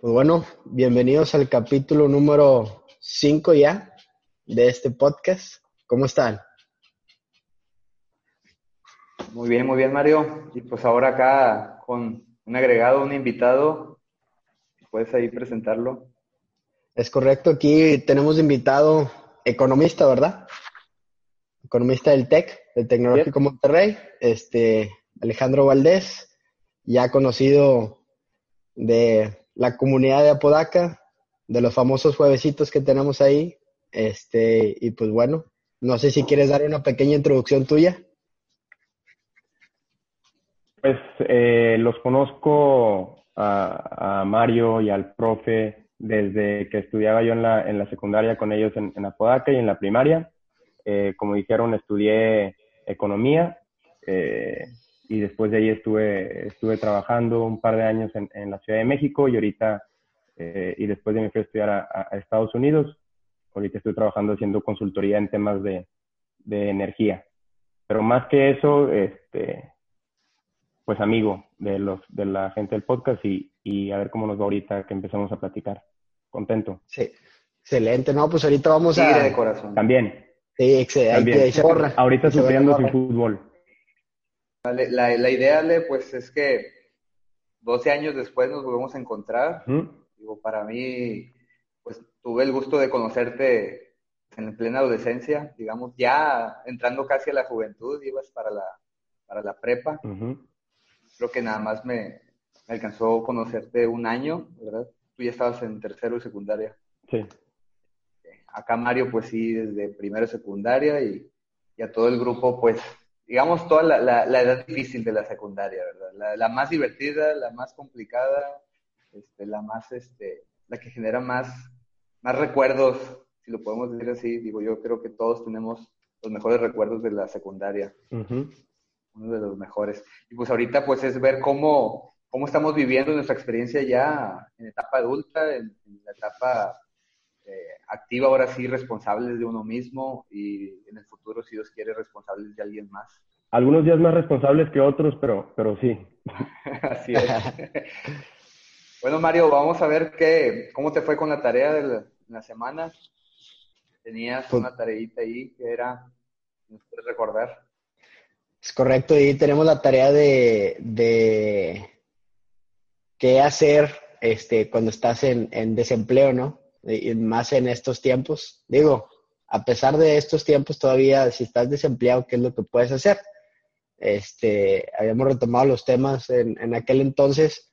Pues bueno, bienvenidos al capítulo número 5 ya de este podcast. ¿Cómo están? Muy bien, muy bien, Mario. Y pues ahora acá con un agregado, un invitado. ¿Puedes ahí presentarlo? Es correcto, aquí tenemos invitado economista, ¿verdad? Economista del TEC, del Tecnológico Monterrey, este Alejandro Valdés, ya conocido de la comunidad de Apodaca, de los famosos juevesitos que tenemos ahí. Este, y pues bueno, no sé si quieres dar una pequeña introducción tuya. Pues eh, los conozco a, Mario y al profe desde que estudiaba yo en la, en la secundaria con ellos en, Apodaca y en la primaria. Eh, como dijeron, estudié economía. Eh, y después de ahí estuve, estuve trabajando un par de años en, en la Ciudad de México y ahorita, eh, y después de me fui a estudiar a, Estados Unidos, ahorita estoy trabajando haciendo consultoría en temas de, de energía. Pero más que eso, este, pues amigo de, los, de la gente del podcast y, y a ver cómo nos va ahorita que empezamos a platicar. Contento. Sí, excelente. No, pues ahorita vamos a... de corazón. También. Sí, excelente. También. Ahorita sufriendo sin fútbol. La, la, idea, Le, pues es que 12 años después nos volvemos a encontrar. Digo, para mí, pues tuve el gusto de conocerte en plena adolescencia, digamos, ya entrando casi a la juventud, ibas para la, para la prepa. Creo que nada más me, alcanzó conocerte un año, ¿verdad? Tú ya estabas en tercero y secundaria. Sí. Acá Mario, pues sí, desde primero y secundaria y, y a todo el grupo, pues digamos, toda la, la, edad difícil de la secundaria, ¿verdad? La, la más divertida, la más complicada, este, la más, este, la que genera más, más recuerdos, si lo podemos decir así. Digo, yo creo que todos tenemos los mejores recuerdos de la secundaria. Uno de los mejores. Y pues ahorita, pues es ver cómo, cómo estamos viviendo nuestra experiencia ya en etapa adulta, en, en la etapa eh, activa ahora sí responsables de uno mismo y en el futuro, si Dios quiere, responsables de alguien más. Algunos días más responsables que otros, pero, pero sí. Así es. bueno, Mario, vamos a ver qué, cómo te fue con la tarea de la, semana. Tenías pues una tareita ahí que era, ¿nos puedes recordar? Es correcto, y tenemos la tarea de, de qué hacer este, cuando estás en, en desempleo, ¿no? Y más en estos tiempos. Digo, a pesar de estos tiempos, todavía si estás desempleado, ¿qué es lo que puedes hacer? Este, habíamos retomado los temas en, en aquel entonces.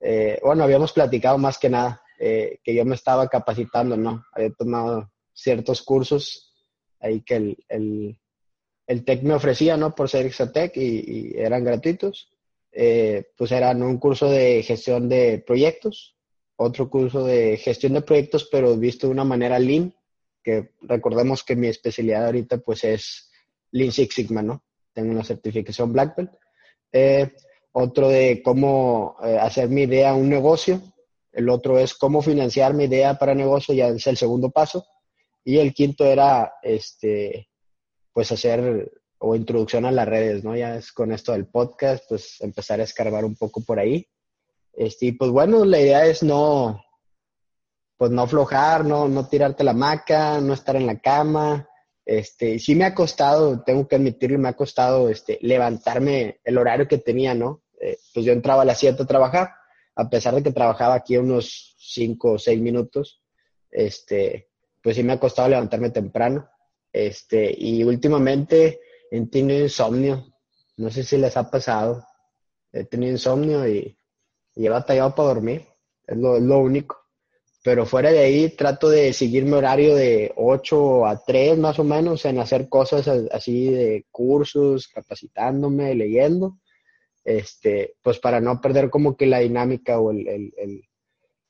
Eh, bueno, habíamos platicado más que nada eh, que yo me estaba capacitando, ¿no? Había tomado ciertos cursos ahí que el, el, el TEC me ofrecía, ¿no? Por ser Exatec y, eran gratuitos. Eh, pues eran un curso de gestión de proyectos, otro curso de gestión de proyectos, pero visto de una manera lean, que recordemos que mi especialidad ahorita pues es Lean Six Sigma, ¿no? Tengo una certificación Black Belt. Eh, otro de cómo eh, hacer mi idea un negocio. El otro es cómo financiar mi idea para negocio, ya es el segundo paso. Y el quinto era, este, pues hacer o introducción a las redes, ¿no? Ya es con esto del podcast, pues empezar a escarbar un poco por ahí. Este, y pues bueno, la idea es no, pues no aflojar, no, no tirarte la maca, no estar en la cama. Este, sí me ha costado, tengo que admitirlo, me ha costado este, levantarme el horario que tenía, ¿no? Eh, pues yo entraba a las 7 a trabajar, a pesar de que trabajaba aquí unos 5 o 6 minutos, este, pues sí me ha costado levantarme temprano. Este, y últimamente he tenido insomnio, no sé si les ha pasado, he tenido insomnio y y he batallado para dormir, es lo, único. Pero fuera de ahí trato de seguir mi horario de 8 a 3 más o menos en hacer cosas así de cursos, capacitándome, leyendo, este, pues para no perder como que la dinámica o el, el,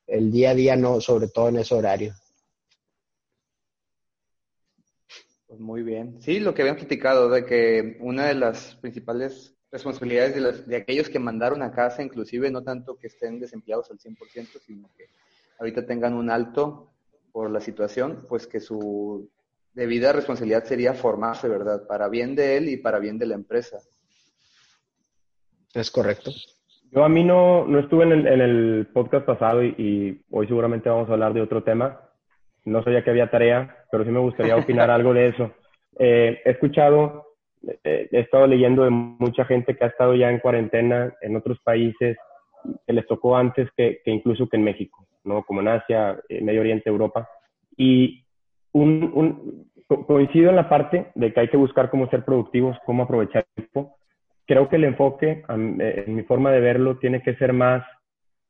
el día a día, no, sobre todo en ese horario. Pues muy bien. Sí, lo que habían platicado de que una de las principales responsabilidades de, los, de aquellos que mandaron a casa, inclusive no tanto que estén desempleados al 100%, sino que ahorita tengan un alto por la situación, pues que su debida responsabilidad sería formarse, ¿verdad? Para bien de él y para bien de la empresa. Es correcto. Yo a mí no, no estuve en el, en el podcast pasado y, hoy seguramente vamos a hablar de otro tema. No sabía que había tarea, pero sí me gustaría opinar algo de eso. Eh, he escuchado, he estado leyendo de mucha gente que ha estado ya en cuarentena en otros países que les tocó antes que, que incluso que en México, ¿no? Como en Asia, eh, Medio Oriente, Europa. Y un, un, coincido en la parte de que hay que buscar cómo ser productivos, cómo aprovechar el tiempo. Creo que el enfoque, eh, en mi forma de verlo, tiene que ser más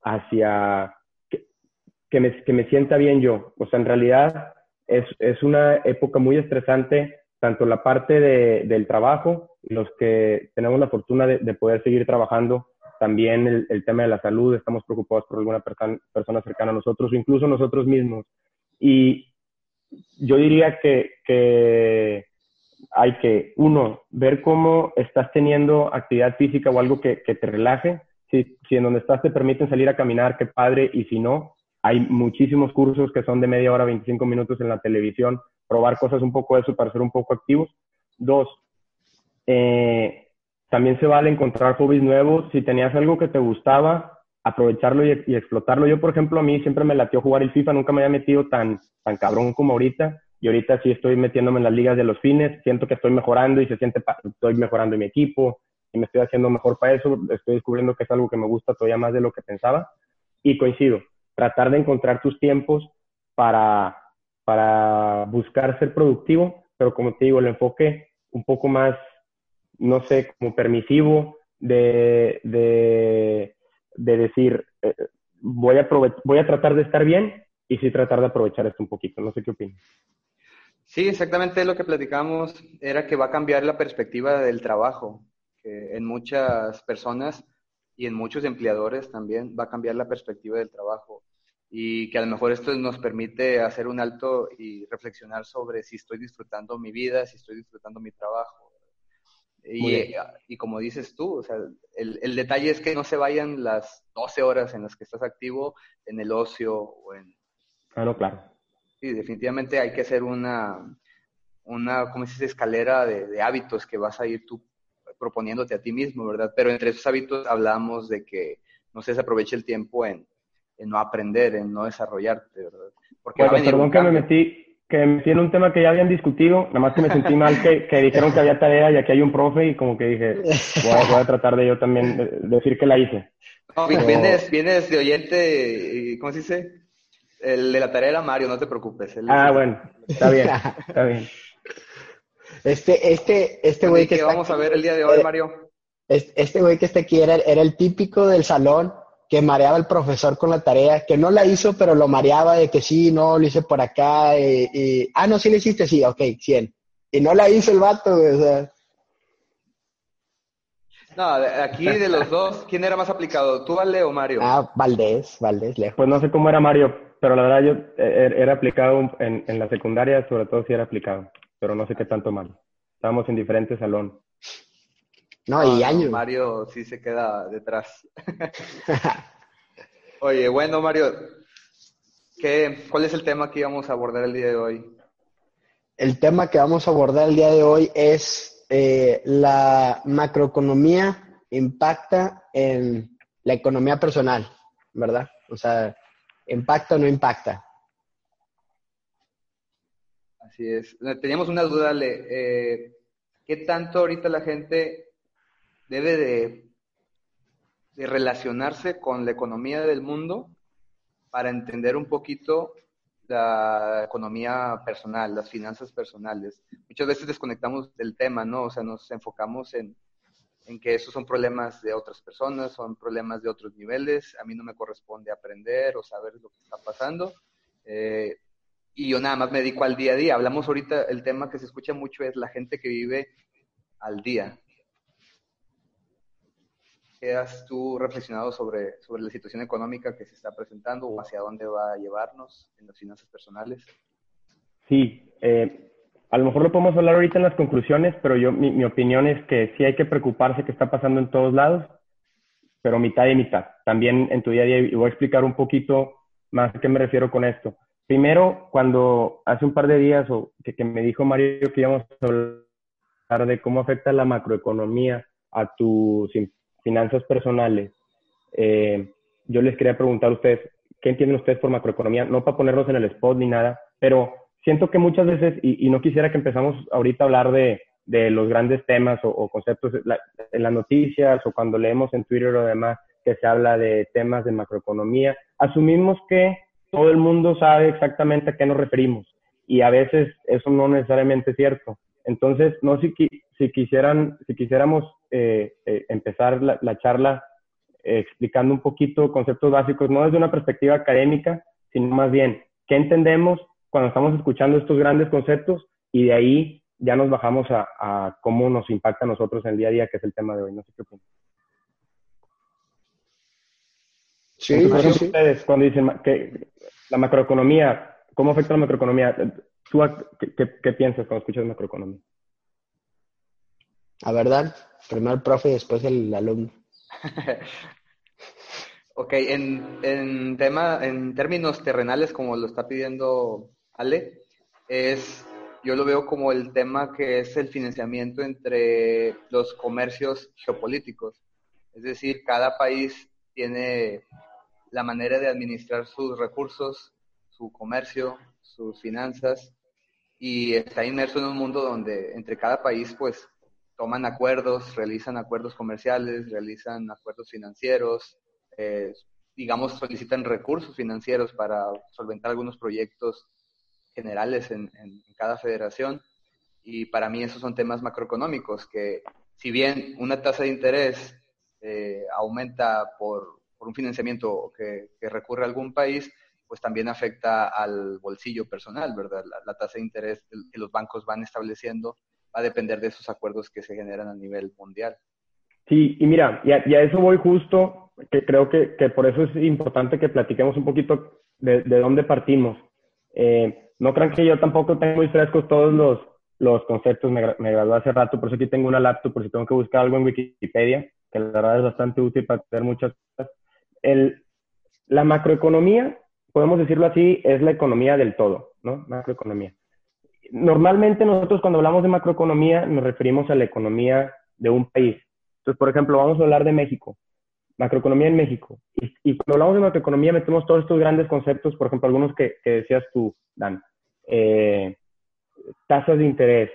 hacia que, me, que me, sienta bien yo. O sea, en realidad es, es una época muy estresante, tanto la parte de, del trabajo, los que tenemos la fortuna de, de poder seguir trabajando, también el, el, tema de la salud, estamos preocupados por alguna persona, cercana a nosotros, o incluso nosotros mismos. Y yo diría que, que, hay que, uno, ver cómo estás teniendo actividad física o algo que, que te relaje. Si, si, en donde estás te permiten salir a caminar, qué padre, y si no, hay muchísimos cursos que son de media hora, 25 minutos en la televisión, probar cosas un poco de eso para ser un poco activos. Dos, eh, también se vale encontrar hobbies nuevos. Si tenías algo que te gustaba, aprovecharlo y, y, explotarlo. Yo, por ejemplo, a mí siempre me latió jugar el FIFA, nunca me había metido tan, tan cabrón como ahorita. Y ahorita sí estoy metiéndome en las ligas de los fines, siento que estoy mejorando y se siente, estoy mejorando en mi equipo y me estoy haciendo mejor para eso. Estoy descubriendo que es algo que me gusta todavía más de lo que pensaba. Y coincido, tratar de encontrar tus tiempos para, para buscar ser productivo, pero como te digo, el enfoque un poco más, no sé, como permisivo de, de de decir, eh, voy, a voy a tratar de estar bien y sí tratar de aprovechar esto un poquito. No sé qué opinas. Sí, exactamente lo que platicamos era que va a cambiar la perspectiva del trabajo, que en muchas personas y en muchos empleadores también va a cambiar la perspectiva del trabajo y que a lo mejor esto nos permite hacer un alto y reflexionar sobre si estoy disfrutando mi vida, si estoy disfrutando mi trabajo, y, y, como dices tú, o sea, el, el, detalle es que no se vayan las 12 horas en las que estás activo en el ocio o en... Claro, claro. Sí, definitivamente hay que hacer una, una ¿cómo se dice?, escalera de, de, hábitos que vas a ir tú proponiéndote a ti mismo, ¿verdad? Pero entre esos hábitos hablamos de que no se desaproveche el tiempo en, en no aprender, en no desarrollarte, ¿verdad? Porque bueno, perdón que me metí, que me metí en un tema que ya habían discutido, nada más que me sentí mal que, que dijeron que había tarea y aquí hay un profe y como que dije, voy a, tratar de yo también decir que la hice. No, vienes, vienes de oyente, ¿cómo se dice? El de la tarea era Mario, no te preocupes. ah, bueno, está bien, está bien. Este, este, este güey que, que vamos a ver el día de hoy, Mario. Este güey que está aquí era, era el típico del salón que mareaba el profesor con la tarea, que no la hizo, pero lo mareaba de que sí, no, lo hice por acá, y, ah, no, sí lo hiciste, sí, ok, 100. Y no la hizo el vato, o sea. No, aquí de los dos, ¿quién era más aplicado, tú, Vale o Mario? Ah, Valdés, Valdés, lejos. Pues no sé cómo era Mario, pero la verdad yo eh, er, era aplicado en, en la secundaria, sobre todo si era aplicado, pero no sé qué tanto mal. Estábamos en diferentes salón. No, y años. Mario sí se queda detrás. Oye, bueno, Mario, ¿qué, ¿cuál es el tema que íbamos a abordar el día de hoy? El tema que vamos a abordar el día de hoy es eh, la macroeconomía impacta en la economía personal, ¿verdad? O sea, ¿impacta o no impacta? Así es. Teníamos una duda, Le. Eh, ¿Qué tanto ahorita la gente debe de, de relacionarse con la economía del mundo para entender un poquito la economía personal, las finanzas personales. Muchas veces desconectamos del tema, ¿no? O sea, nos enfocamos en, en, que esos son problemas de otras personas, son problemas de otros niveles, a mí no me corresponde aprender o saber lo que está pasando. Eh, y yo nada más me dedico al día a día. Hablamos ahorita, el tema que se escucha mucho es la gente que vive al día, ¿Qué has tú reflexionado sobre, sobre la situación económica que se está presentando o hacia dónde va a llevarnos en las finanzas personales? Sí, eh, a lo mejor lo podemos hablar ahorita en las conclusiones, pero yo mi, mi, opinión es que sí hay que preocuparse que está pasando en todos lados, pero mitad y mitad. También en tu día a día, y voy a explicar un poquito más a qué me refiero con esto. Primero, cuando hace un par de días o que, que me dijo Mario que íbamos a hablar de cómo afecta la macroeconomía a tus finanzas personales. Eh, yo les quería preguntar a ustedes, ¿qué entienden ustedes por macroeconomía? No para ponernos en el spot ni nada, pero siento que muchas veces, y, no quisiera que empezamos ahorita a hablar de, de los grandes temas o, conceptos en las noticias o cuando leemos en Twitter o demás que se habla de temas de macroeconomía, asumimos que todo el mundo sabe exactamente a qué nos referimos y a veces eso no necesariamente es cierto. Entonces, no si, si, quisieran, si quisiéramos eh, eh, empezar la, charla eh, explicando un poquito conceptos básicos, no desde una perspectiva académica, sino más bien, ¿qué entendemos cuando estamos escuchando estos grandes conceptos? Y de ahí ya nos bajamos a, cómo nos impacta a nosotros en el día a día, que es el tema de hoy. No sé qué opinan. Sí, sí, ustedes cuando dicen que la macroeconomía, ¿cómo afecta la macroeconomía? ¿Tú qué, piensas cuando escuchas macroeconomía? A verdad, primero el profe y después el alumno. ok, en, en, tema, en términos terrenales, como lo está pidiendo Ale, es, yo lo veo como el tema que es el financiamiento entre los comercios geopolíticos. Es decir, cada país tiene la manera de administrar sus recursos, su comercio, sus finanzas, y está inmerso en un mundo donde entre cada país pues toman acuerdos, realizan acuerdos comerciales, realizan acuerdos financieros, eh, digamos, solicitan recursos financieros para solventar algunos proyectos generales en, cada federación. Y para mí esos son temas macroeconómicos que si bien una tasa de interés eh, aumenta por, por, un financiamiento que, recurre a algún país, pues también afecta al bolsillo personal, ¿verdad? La, tasa de interés que los bancos van estableciendo a depender de esos acuerdos que se generan a nivel mundial. Sí, y mira, y a, eso voy justo, que creo que, por eso es importante que platiquemos un poquito de, de dónde partimos. Eh, no crean que yo tampoco tengo muy frescos todos los, los conceptos, me, me gradué hace rato, por eso aquí tengo una laptop, por si tengo que buscar algo en Wikipedia, que la verdad es bastante útil para hacer muchas cosas. La macroeconomía podemos decirlo así, es la economía del todo, ¿no? Macroeconomía. Normalmente nosotros cuando hablamos de macroeconomía nos referimos a la economía de un país. Entonces, por ejemplo, vamos a hablar de México, macroeconomía en México. Y, cuando hablamos de macroeconomía metemos todos estos grandes conceptos, por ejemplo, algunos que, decías tú, Dan. Eh, tasas de interés,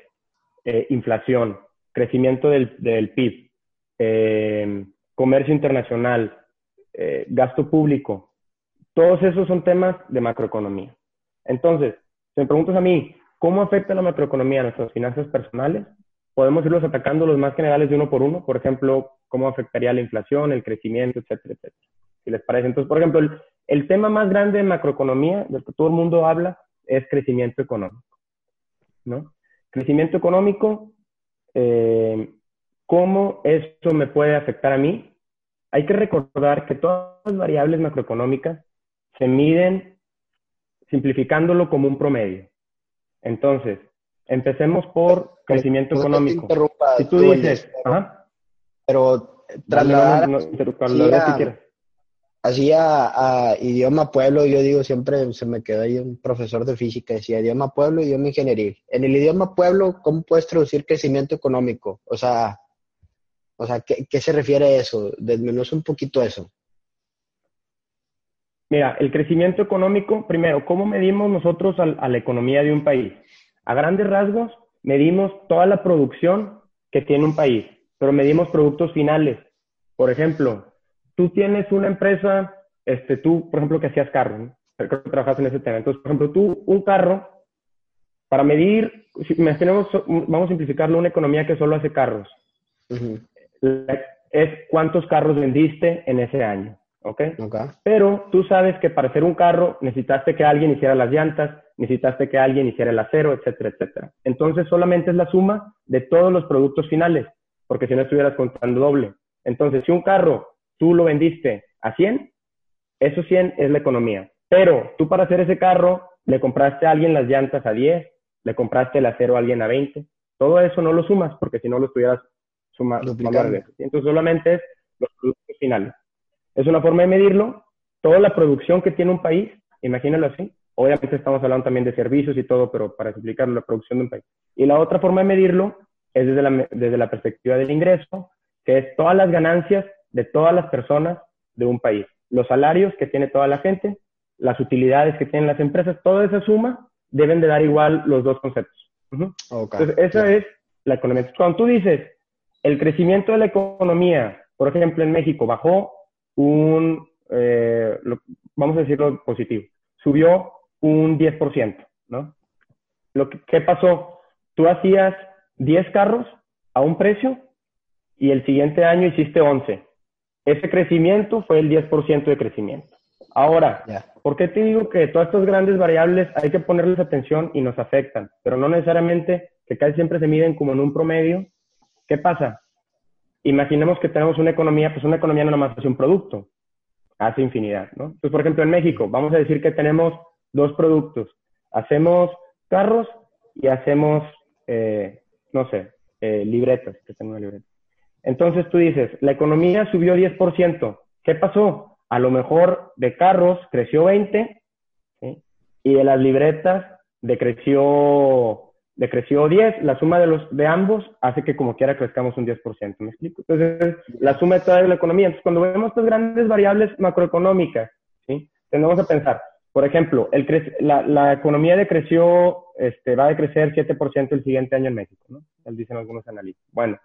eh, inflación, crecimiento del, PIB, eh, comercio internacional, gasto público, todos esos son temas de macroeconomía. Entonces, si me preguntas a mí, ¿cómo afecta la macroeconomía a nuestras finanzas personales? Podemos irlos atacando los más generales de uno por uno. Por ejemplo, cómo afectaría la inflación, el crecimiento, etcétera, etcétera. Si les parece. Entonces, por ejemplo, el, tema más grande de macroeconomía, del que todo el mundo habla, es crecimiento económico. ¿no? Crecimiento económico, eh, ¿cómo eso me puede afectar a mí? Hay que recordar que todas las variables macroeconómicas se miden simplificándolo como un promedio. Entonces, empecemos por crecimiento económico. si tú dices, pero trasladar así a, idioma pueblo, yo digo siempre, se me quedó ahí un profesor de física, decía idioma pueblo, idioma ingeniería. En el idioma pueblo, ¿cómo puedes traducir crecimiento económico? O sea, o sea, ¿qué, qué se refiere a eso? Desmenuza un poquito eso. Mira, el crecimiento económico, primero, ¿cómo medimos nosotros a, la economía de un país? A grandes rasgos, medimos toda la producción que tiene un país, pero medimos productos finales. Por ejemplo, tú tienes una empresa, este, tú, por ejemplo, que hacías carro, ¿no? creo que trabajas en ese tema. Entonces, por ejemplo, tú, un carro, para medir, si imaginemos, vamos a simplificarlo, una economía que solo hace carros, es cuántos carros vendiste en ese año. ¿Ok? Pero tú sabes que para hacer un carro necesitaste que alguien hiciera las llantas, necesitaste que alguien hiciera el acero, etcétera, etcétera. Entonces solamente es la suma de todos los productos finales, porque si no estuvieras contando doble. Entonces, si un carro tú lo vendiste a 100, esos 100 es la economía. Pero tú para hacer ese carro le compraste a alguien las llantas a 10, le compraste el acero a alguien a 20. Todo eso no lo sumas, porque si no lo estuvieras sumando. Entonces solamente es los productos finales. Es una forma de medirlo. Toda la producción que tiene un país, imagínalo así. Obviamente estamos hablando también de servicios y todo, pero para explicar la producción de un país. Y la otra forma de medirlo es desde la, desde la perspectiva del ingreso, que es todas las ganancias de todas las personas de un país. Los salarios que tiene toda la gente, las utilidades que tienen las empresas, toda esa suma deben de dar igual los dos conceptos. Entonces, esa es la economía. Cuando tú dices, el crecimiento de la economía, por ejemplo, en México bajó un, eh, vamos a decirlo positivo, subió un 10%, ¿no? Lo que, ¿Qué pasó? Tú hacías 10 carros a un precio y el siguiente año hiciste 11. Ese crecimiento fue el 10% de crecimiento. Ahora, ¿por qué te digo que todas estas grandes variables hay que ponerles atención y nos afectan? Pero no necesariamente que casi siempre se miden como en un promedio. ¿Qué pasa? Imaginemos que tenemos una economía, pues una economía no nomás hace un producto, hace infinidad, ¿no? Entonces, por ejemplo, en México, vamos a decir que tenemos dos productos. Hacemos carros y hacemos, eh, no sé, eh, libretas, que tengo una libreta. Entonces tú dices, la economía subió 10%. ¿Qué pasó? A lo mejor de carros creció 20 y de las libretas decreció, decreció 10. La suma de, los, de ambos hace que como quiera crezcamos un 10%. ¿Me explico? Entonces, la suma de toda la economía. Entonces, cuando vemos estas grandes variables macroeconómicas, ¿sí? tenemos a pensar, por ejemplo, el la, la, economía decreció, este, va a decrecer 7% el siguiente año en México, ¿no? Dicen algunos analistas. Bueno,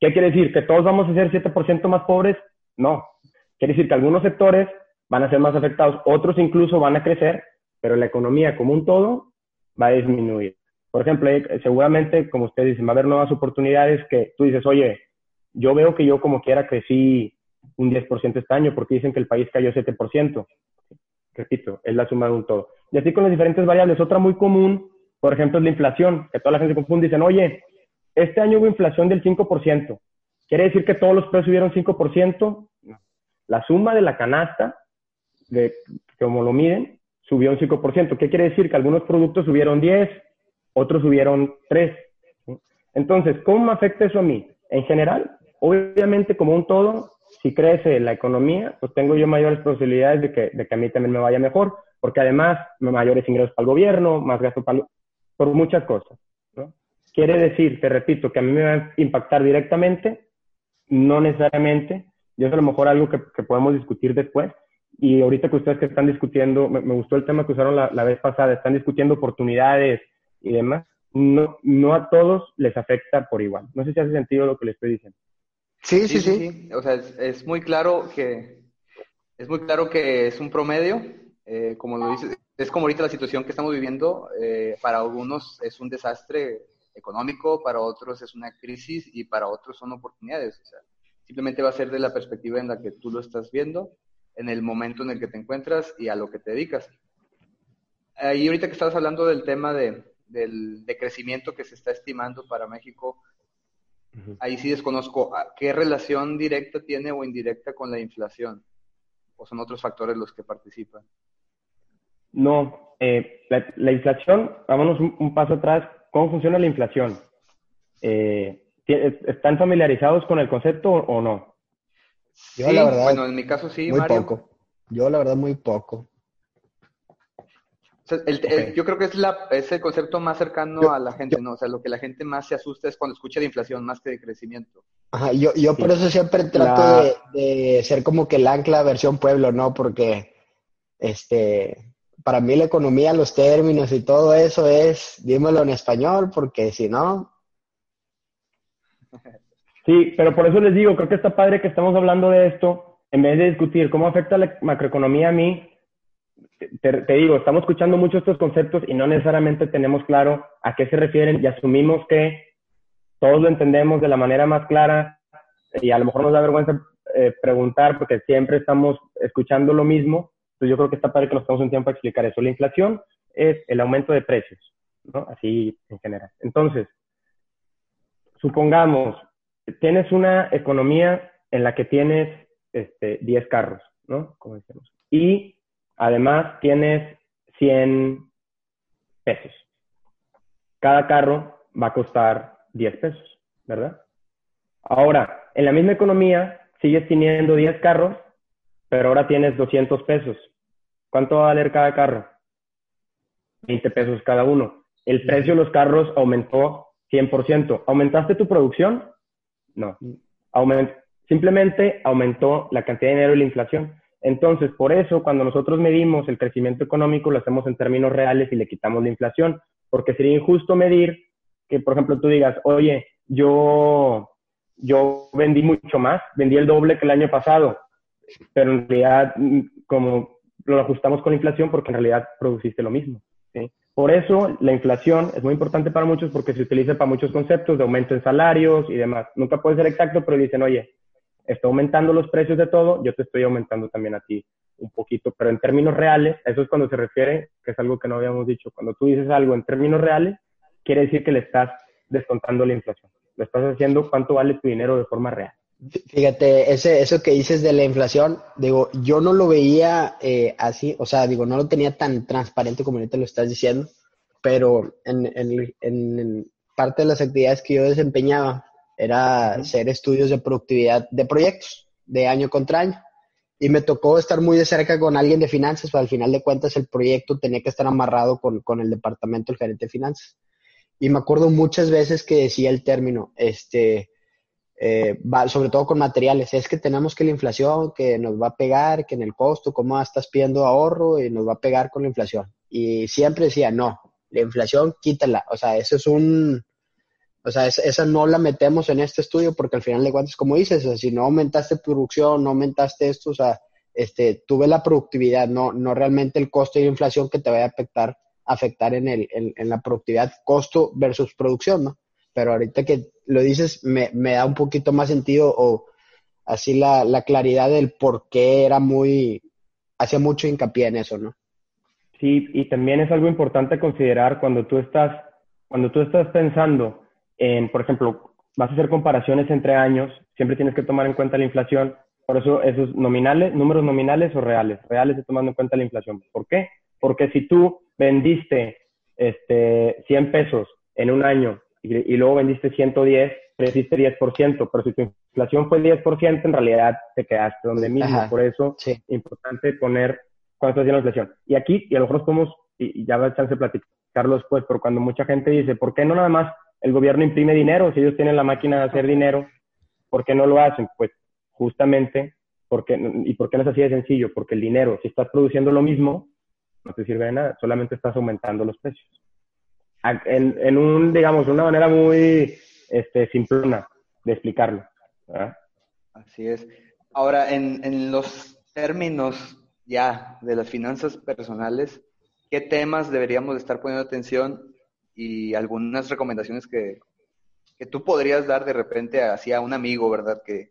¿qué quiere decir? ¿Que todos vamos a ser 7% más pobres? No. Quiere decir que algunos sectores van a ser más afectados, otros incluso van a crecer, pero la economía como un todo va a disminuir. Por ejemplo, seguramente, como usted dice, va a haber nuevas oportunidades que tú dices, oye, yo veo que yo como quiera crecí un 10% este año porque dicen que el país cayó 7% repito, es la suma de un todo. Y así con las diferentes variables. Otra muy común, por ejemplo, es la inflación, que toda la gente confunde y dicen, oye, este año hubo inflación del 5%. ¿Quiere decir que todos los precios subieron 5%? La suma de la canasta, de como lo miden, subió un 5%. ¿Qué quiere decir? Que algunos productos subieron 10, otros subieron 3. Entonces, ¿cómo me afecta eso a mí? En general, obviamente como un todo, si crece la economía, pues tengo yo mayores posibilidades de que, de que a mí también me vaya mejor, porque además mayores ingresos para el gobierno, más gasto para por muchas cosas. ¿no? Quiere decir, te repito, que a mí me va a impactar directamente, no necesariamente, y es a lo mejor algo que, que podemos discutir después. Y ahorita que ustedes que están discutiendo, me, gustó el tema que usaron la, la, vez pasada, están discutiendo oportunidades y demás, no, no a todos les afecta por igual. No sé si hace sentido lo que les estoy diciendo. Sí, sí, sí. O sea, es, muy claro que es muy claro que es un promedio, eh, como lo dices, es como ahorita la situación que estamos viviendo. Eh, para algunos es un desastre económico, para otros es una crisis y para otros son oportunidades. O sea, simplemente va a ser de la perspectiva en la que tú lo estás viendo, en el momento en el que te encuentras y a lo que te dedicas. Y ahorita que estabas hablando del tema de, del de crecimiento que se está estimando para México, Ahí sí desconozco qué relación directa tiene o indirecta con la inflación. ¿O son otros factores los que participan? No, eh, la, inflación, vámonos un, paso atrás. ¿Cómo funciona la inflación? Eh, ¿Están familiarizados con el concepto o no? Yo, la verdad, bueno, en mi caso sí, muy poco. Yo, la verdad, muy poco yo creo que es, la, es el concepto más cercano a la gente, ¿no? O sea, lo que la gente más se asusta es cuando escucha de inflación más que de crecimiento. Ajá, yo, yo por eso siempre trato de, ser como que el ancla versión pueblo, ¿no? Porque, este, para mí la economía, los términos y todo eso es, dímelo en español, porque si no... Sí, pero por eso les digo, creo que está padre que estamos hablando de esto, en vez de discutir cómo afecta la macroeconomía a mí, te, digo, estamos escuchando mucho estos conceptos y no necesariamente tenemos claro a qué se refieren y asumimos que todos lo entendemos de la manera más clara y a lo mejor nos da vergüenza eh, preguntar porque siempre estamos escuchando lo mismo. Entonces yo creo que está padre que nos tengamos un tiempo a explicar eso. La inflación es el aumento de precios, ¿no? Así en general. Entonces, supongamos, tienes una economía en la que tienes este, 10 carros, ¿no? Como decimos. Y Además, tienes 100 pesos. Cada carro va a costar 10 pesos, ¿verdad? Ahora, en la misma economía, sigues teniendo 10 carros, pero ahora tienes 200 pesos. ¿Cuánto va a valer cada carro? 20 pesos cada uno. El precio de los carros aumentó 100%. ¿Aumentaste tu producción? No. Simplemente aumentó la cantidad de dinero y la inflación. Entonces, por eso, cuando nosotros medimos el crecimiento económico, lo hacemos en términos reales y le quitamos la inflación, porque sería injusto medir que, por ejemplo, tú digas, oye, yo, yo vendí mucho más, vendí el doble que el año pasado, pero en realidad, mm, como lo ajustamos con la inflación, porque en realidad produciste lo mismo. Por eso, la inflación es muy importante para muchos porque se utiliza para muchos conceptos de aumento en salarios y demás. Nunca puede ser exacto, pero dicen, oye, está aumentando los precios de todo, yo te estoy aumentando también a ti un poquito, pero en términos reales, eso es cuando se refiere, que es algo que no habíamos dicho, cuando tú dices algo en términos reales, quiere decir que le estás descontando la inflación, lo estás haciendo cuánto vale tu dinero de forma real. Fíjate, ese, eso que dices de la inflación, digo, yo no lo veía eh, así, o sea, digo, no lo tenía tan transparente como ahorita lo estás diciendo, pero en, en, en parte de las actividades que yo desempeñaba, era hacer estudios de productividad de proyectos de año contra año. Y me tocó estar muy de cerca con alguien de finanzas, pero al final de cuentas el proyecto tenía que estar amarrado con, con el departamento del gerente de finanzas. Y me acuerdo muchas veces que decía el término, este, eh, sobre todo con materiales, es que tenemos que la inflación, que nos va a pegar, que en el costo, cómo estás pidiendo ahorro y nos va a pegar con la inflación. Y siempre decía, no, la inflación quítala. O sea, eso es un, o sea, esa no la metemos en este estudio porque al final de cuentas, como dices, si no aumentaste producción, no aumentaste esto, o sea, este, tuve la productividad, no, no realmente el costo y la inflación que te vaya a afectar, afectar en, el, en, la productividad, costo versus producción, ¿no? Pero ahorita que lo dices, me, me da un poquito más sentido o así la, la claridad del por qué era muy, hacía mucho hincapié en eso, ¿no? Sí, y también es algo importante considerar cuando tú estás, cuando tú estás pensando por ejemplo, vas a hacer comparaciones entre años, siempre tienes que tomar en cuenta la inflación. Por eso esos nominales, números nominales o reales. Reales es tomando en cuenta la inflación. ¿Por qué? Porque si tú vendiste este, 100 pesos en un año y, luego vendiste 110, creciste 10%, pero si tu inflación fue 10%, en realidad te quedaste donde mismo. Por eso es importante poner estás haciendo la inflación. Y aquí, y a lo mejor podemos, y, ya va a chance de platicarlo después, pero cuando mucha gente dice, ¿por qué no nada más el gobierno imprime dinero, si ellos tienen la máquina de hacer dinero, ¿por qué no lo hacen? Pues justamente, porque, ¿y por qué no es así de sencillo? Porque el dinero, si estás produciendo lo mismo, no te sirve de nada, solamente estás aumentando los precios. En, un, digamos, una manera muy este, simplona de explicarlo. Así es. Ahora, en los términos ya de las finanzas personales, ¿qué temas deberíamos estar poniendo atención y algunas recomendaciones que, que tú podrías dar de repente hacia un amigo, ¿verdad? Que,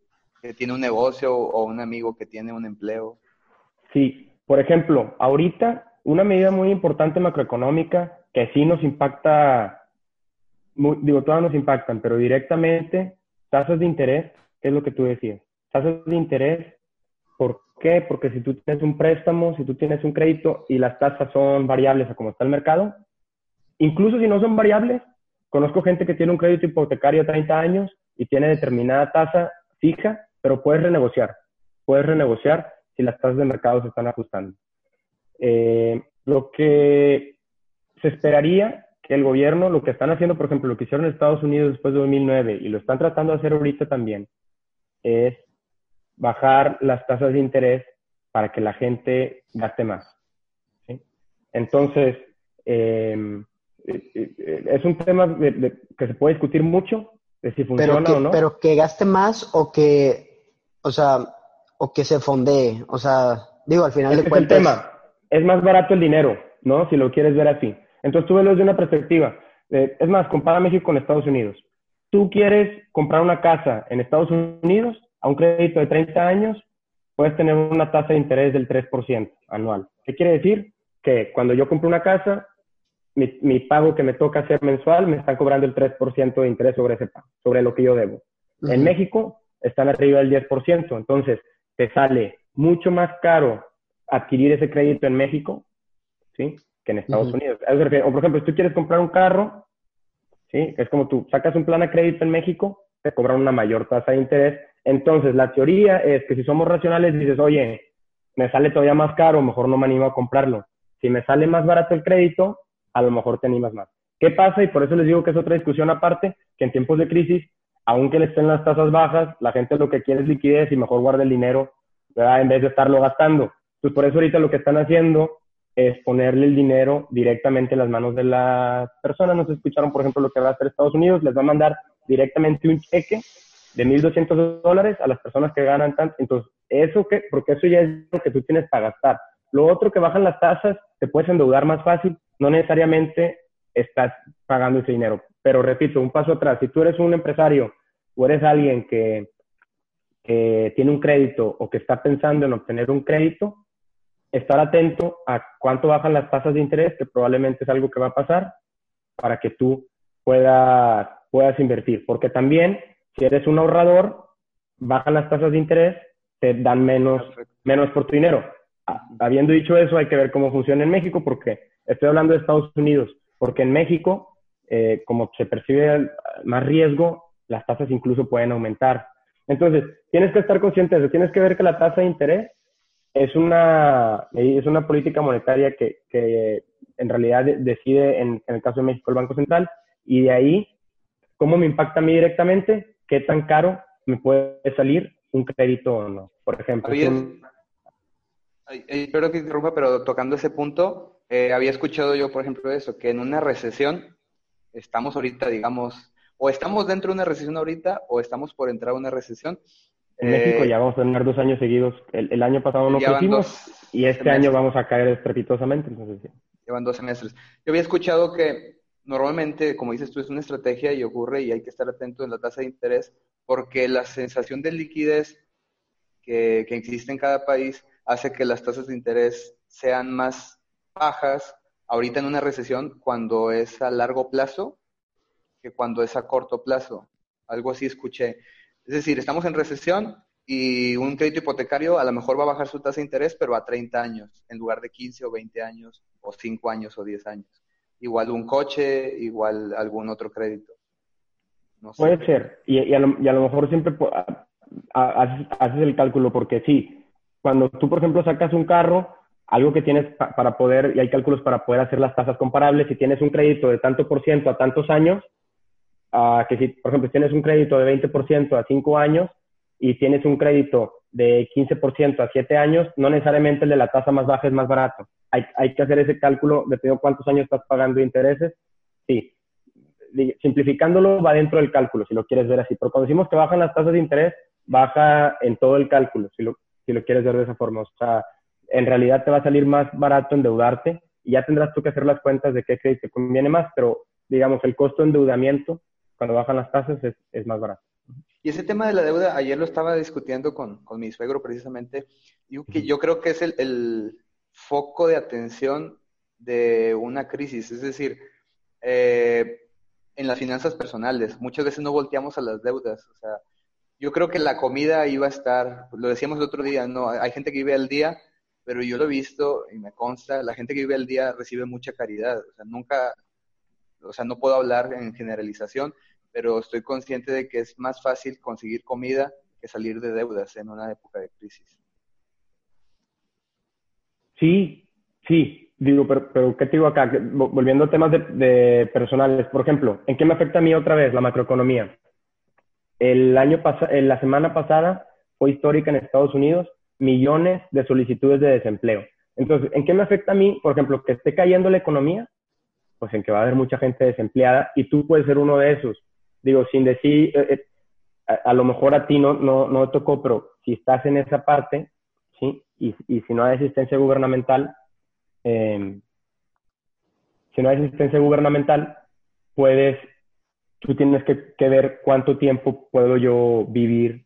tiene un negocio o un amigo que tiene un empleo. Sí, por ejemplo, ahorita una medida muy importante macroeconómica que sí nos impacta, digo, todas nos impactan, pero directamente, tasas de interés, ¿qué es lo que tú decías? Tasas de interés, ¿por qué? Porque si tú tienes un préstamo, si tú tienes un crédito y las tasas son variables a cómo está el mercado, Incluso si no son variables, conozco gente que tiene un crédito hipotecario de 30 años y tiene determinada tasa fija, pero puedes renegociar. Puedes renegociar si las tasas de mercado se están ajustando. Eh, lo que se esperaría que el gobierno, lo que están haciendo, por ejemplo, lo que hicieron en Estados Unidos después de 2009 y lo están tratando de hacer ahorita también, es bajar las tasas de interés para que la gente gaste más. Entonces, eh, es un tema que se puede discutir mucho, de si funciona pero o no. Pero que gaste más o que, o sea, o que se fondee, o sea, digo, al final de cuentas... Es el tema, es más barato el dinero, ¿no? Si lo quieres ver así. Entonces tú ves desde una perspectiva. es más, compara México con Estados Unidos. Tú quieres comprar una casa en Estados Unidos a un crédito de 30 años, puedes tener una tasa de interés del 3% anual. ¿Qué quiere decir? Que cuando yo compro una casa, mi, pago que me toca hacer mensual, me están cobrando el 3% de interés sobre ese pago, sobre lo que yo debo. En México están arriba del 10%, entonces te sale mucho más caro adquirir ese crédito en México, ¿sí? Que en Estados Unidos. O por ejemplo, si tú quieres comprar un carro, ¿sí? Es como tú sacas un plan a crédito en México, te cobran una mayor tasa de interés. Entonces, la teoría es que si somos racionales, dices, oye, me sale todavía más caro, mejor no me animo a comprarlo. Si me sale más barato el crédito, a lo mejor te animas más. ¿Qué pasa? Y por eso les digo que es otra discusión aparte, que en tiempos de crisis aunque le estén las tasas bajas, la gente lo que quiere es liquidez y mejor guarda el dinero. En vez de estarlo gastando. Pues por eso ahorita lo que están haciendo es ponerle el dinero directamente en las manos de las personas. Nos escucharon, por ejemplo, lo que va a hacer Estados Unidos, les va a mandar directamente un cheque de 1.200 dólares a las personas que ganan tanto. Entonces, ¿eso qué? Porque eso ya es lo que tú tienes para gastar. Lo otro que bajan las tasas, te puedes endeudar más fácil, no necesariamente estás pagando ese dinero. Pero repito, un paso atrás, si tú eres un empresario o eres alguien que, que tiene un crédito o que está pensando en obtener un crédito, estar atento a cuánto bajan las tasas de interés, que probablemente es algo que va a pasar, para que tú puedas, puedas invertir. Porque también, si eres un ahorrador, bajan las tasas de interés, te dan menos, menos por tu dinero. Ah, habiendo dicho eso, hay que ver cómo funciona en México, porque estoy hablando de Estados Unidos, porque en México, eh, como se percibe más riesgo, las tasas incluso pueden aumentar. Entonces, tienes que estar consciente de eso, tienes que ver que la tasa de interés es una, es una política monetaria que, que en realidad decide, en, el caso de México, el Banco Central, y de ahí, ¿cómo me impacta a mí directamente? ¿Qué tan caro me puede salir un crédito o no? Por ejemplo. espero que interrumpa, pero tocando ese punto, eh, había escuchado yo, por ejemplo, eso, que en una recesión, estamos ahorita, digamos, o estamos dentro de una recesión ahorita, o estamos por entrar a una recesión, en México eh, ya vamos a tener dos años seguidos. El, año pasado no crecimos y este año vamos a caer estrepitosamente. Entonces, Llevan dos semestres. Yo había escuchado que normalmente, como dices tú, es una estrategia y ocurre y hay que estar atento en la tasa de interés porque la sensación de liquidez que, que existe en cada país hace que las tasas de interés sean más bajas ahorita en una recesión cuando es a largo plazo que cuando es a corto plazo. Algo así escuché. Es decir, estamos en recesión y un crédito hipotecario a lo mejor va a bajar su tasa de interés, pero a 30 años, en lugar de 15 o 20 años, o 5 años o 10 años. Igual un coche, igual algún otro crédito. Puede ser, y, a lo, mejor siempre haces, el cálculo, porque sí, cuando tú, por ejemplo, sacas un carro, algo que tienes para poder, y hay cálculos para poder hacer las tasas comparables, si tienes un crédito de tanto por ciento a tantos años, que si, por ejemplo, tienes un crédito de 20% a 5 años y tienes un crédito de 15% a 7 años, no necesariamente el de la tasa más baja es más barato. Hay, hay que hacer ese cálculo dependiendo de cuántos años estás pagando intereses. Sí, simplificándolo va dentro del cálculo, si lo quieres ver así. Pero cuando decimos que bajan las tasas de interés, baja en todo el cálculo, si lo, si lo quieres ver de esa forma. O sea, en realidad te va a salir más barato endeudarte y ya tendrás tú que hacer las cuentas de qué crédito conviene más, pero digamos, el costo de endeudamiento cuando bajan las tasas es, más barato. Y ese tema de la deuda, ayer lo estaba discutiendo con, mi suegro precisamente, y que yo creo que es el, foco de atención de una crisis, es decir, eh, en las finanzas personales, muchas veces no volteamos a las deudas, o sea, yo creo que la comida iba a estar, lo decíamos el otro día, no, hay gente que vive al día, pero yo lo he visto y me consta, la gente que vive al día recibe mucha caridad, o sea, nunca, o sea, no puedo hablar en generalización, pero estoy consciente de que es más fácil conseguir comida que salir de deudas en una época de crisis. Sí, sí, digo, pero, pero ¿qué te digo acá? Volviendo a temas de, personales, por ejemplo, ¿en qué me afecta a mí otra vez la macroeconomía? El año pasado, la semana pasada fue histórica en Estados Unidos, millones de solicitudes de desempleo. Entonces, ¿en qué me afecta a mí, por ejemplo, que esté cayendo la economía? Pues en que va a haber mucha gente desempleada y tú puedes ser uno de esos digo, sin decir, eh, eh, a, lo mejor a ti no, no, no tocó, pero si estás en esa parte, ¿sí? Y, si no hay asistencia gubernamental, em, si no hay asistencia gubernamental, puedes, tú tienes que ver cuánto tiempo puedo yo vivir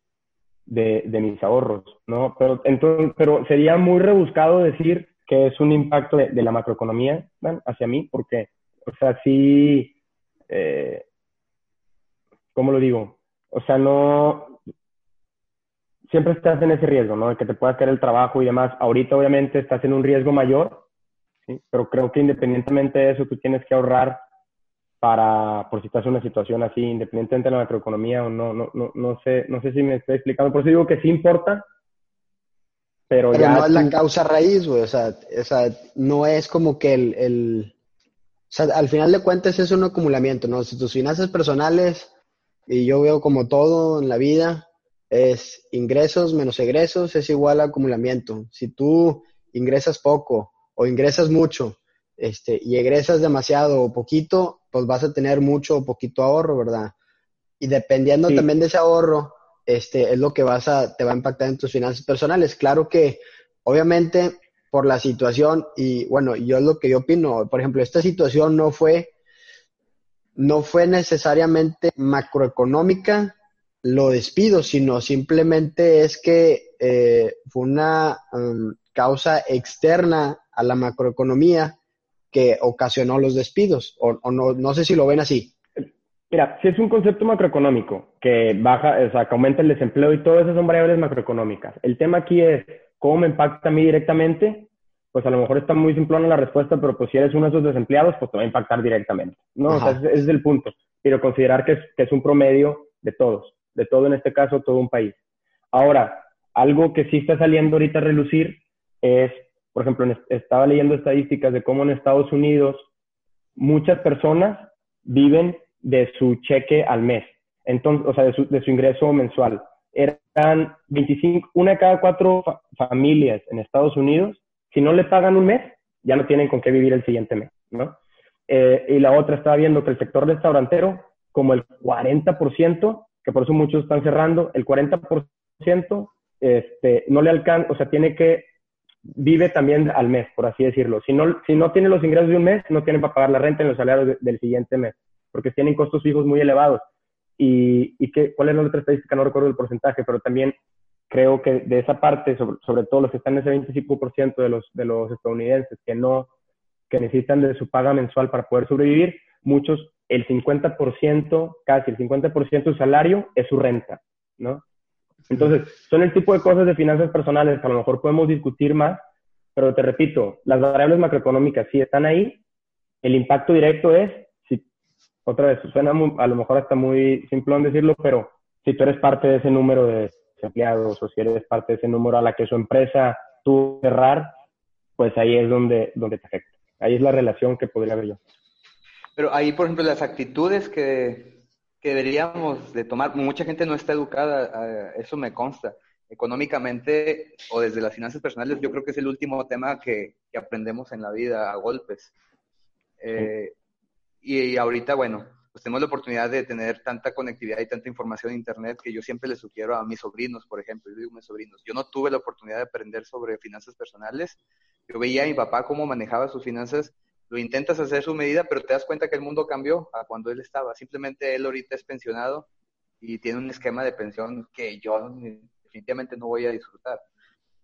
de, de, mis ahorros, ¿no? Pero, entonces, pero sería muy rebuscado decir que es un impacto de, la macroeconomía hacia mí, porque, o sea, sí, eh, ¿cómo lo digo? O sea, no, siempre estás en ese riesgo, ¿no? De que te pueda caer el trabajo y demás. Ahorita obviamente estás en un riesgo mayor, ¿sí? Pero creo que independientemente de eso, tú tienes que ahorrar para, por si estás en una situación así, independientemente de la macroeconomía o no, no, no, no sé, no sé si me estoy explicando. Por eso digo que sí importa, pero, pero no es la causa raíz, güey. O sea, o sea, no es como que el, el, o sea, al final de cuentas es un acumulamiento, ¿no? Si tus finanzas personales y yo veo como todo en la vida, es ingresos menos egresos es igual a acumulamiento. Si tú ingresas poco o ingresas mucho este, y egresas demasiado o poquito, pues vas a tener mucho o poquito ahorro, ¿verdad? Y dependiendo también de ese ahorro, este, es lo que vas a, te va a impactar en tus finanzas personales. Claro que, obviamente, por la situación, y bueno, yo es lo que yo opino, por ejemplo, esta situación no fue, no fue necesariamente macroeconómica, lo despido, sino simplemente es que eh, fue una um, causa externa a la macroeconomía que ocasionó los despidos, o, no, no sé si lo ven así. Mira, si es un concepto macroeconómico que baja, o sea, que aumenta el desempleo y todo eso son variables macroeconómicas. El tema aquí es cómo me impacta a mí directamente. Pues a lo mejor está muy simplona la respuesta, pero pues si eres uno de esos desempleados, pues te va a impactar directamente. No, o sea, ese, es el punto. Pero considerar que es, que es un promedio de todos, de todo en este caso, todo un país. Ahora, algo que sí está saliendo ahorita a relucir es, por ejemplo, estaba leyendo estadísticas de cómo en Estados Unidos muchas personas viven de su cheque al mes, entonces, o sea, de su, ingreso mensual. Eran 25, una de cada cuatro familias en Estados Unidos, si no le pagan un mes, ya no tienen con qué vivir el siguiente mes, ¿no? Eh, y la otra estaba viendo que el sector restaurantero, como el 40%, que por eso muchos están cerrando, el 40% este, no le alcanza, o sea, tiene que, vive también al mes, por así decirlo. Si no, si no tiene los ingresos de un mes, no tiene para pagar la renta en los salarios del siguiente mes porque tienen costos fijos muy elevados. ¿Y, y qué, cuál es la otra estadística? No recuerdo el porcentaje, pero también creo que de esa parte, sobre, sobre todo los que están en ese 25% de los, de los estadounidenses que no, que necesitan de su paga mensual para poder sobrevivir, muchos, el 50%, casi el 50% de su salario es su renta, ¿no? Entonces, son el tipo de cosas de finanzas personales que a lo mejor podemos discutir más, pero te repito, las variables macroeconómicas sí están ahí, el impacto directo es otra vez, suena a lo mejor hasta muy simplón decirlo, pero si tú eres parte de ese número de empleados o si eres parte de ese número a la que su empresa tuvo que cerrar, pues ahí es donde, donde te afecta. Ahí es la relación que podría haber yo. Pero ahí, por ejemplo, las actitudes que, que deberíamos de tomar, mucha gente no está educada, eso me consta. Económicamente o desde las finanzas personales, yo creo que es el último tema que, aprendemos en la vida a golpes. Eh, y ahorita, bueno, pues tenemos la oportunidad de tener tanta conectividad y tanta información en Internet que yo siempre les sugiero a mis sobrinos, por ejemplo, yo digo mis sobrinos, yo no tuve la oportunidad de aprender sobre finanzas personales, yo veía a mi papá cómo manejaba sus finanzas, lo intentas hacer su medida, pero te das cuenta que el mundo cambió a cuando él estaba, simplemente él ahorita es pensionado y tiene un esquema de pensión que yo definitivamente no voy a disfrutar.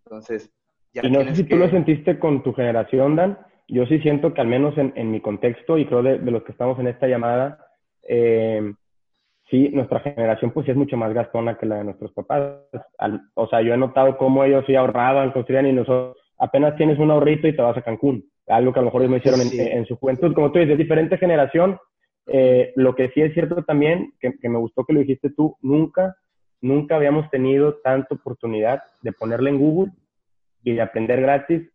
Entonces, ya... Y no sé si tú lo sentiste con tu generación, Dan, yo sí siento que al menos en, en mi contexto y creo de, de, los que estamos en esta llamada, eh, sí, nuestra generación pues sí es mucho más gastona que la de nuestros papás. o sea, yo he notado cómo ellos sí ahorraban, construían y nosotros apenas tienes un ahorrito y te vas a Cancún. Algo que a lo mejor ellos me hicieron en, en, su juventud. Como tú dices, diferente generación. Eh, lo que sí es cierto también, que, que me gustó que lo dijiste tú, nunca, nunca habíamos tenido tanta oportunidad de ponerle en Google y de aprender gratis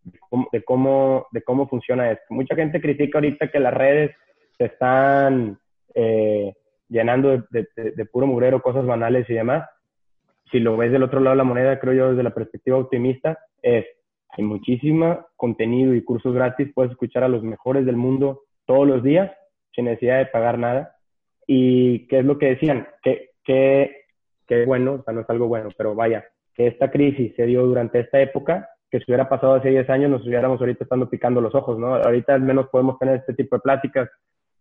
de cómo, de cómo, funciona esto. Mucha gente critica ahorita que las redes se están eh, llenando de, de, puro mugrero, cosas banales y demás. Si lo ves del otro lado de la moneda, creo yo desde la perspectiva optimista, es hay muchísimo contenido y cursos gratis, puedes escuchar a los mejores del mundo todos los días sin necesidad de pagar nada. ¿Y qué es lo que decían? Que, que, que bueno, o sea, no es algo bueno, pero vaya, que esta crisis se dio durante esta época que si hubiera pasado hace 10 años nos hubiéramos ahorita estando picando los ojos, ¿no? Ahorita al menos podemos tener este tipo de pláticas,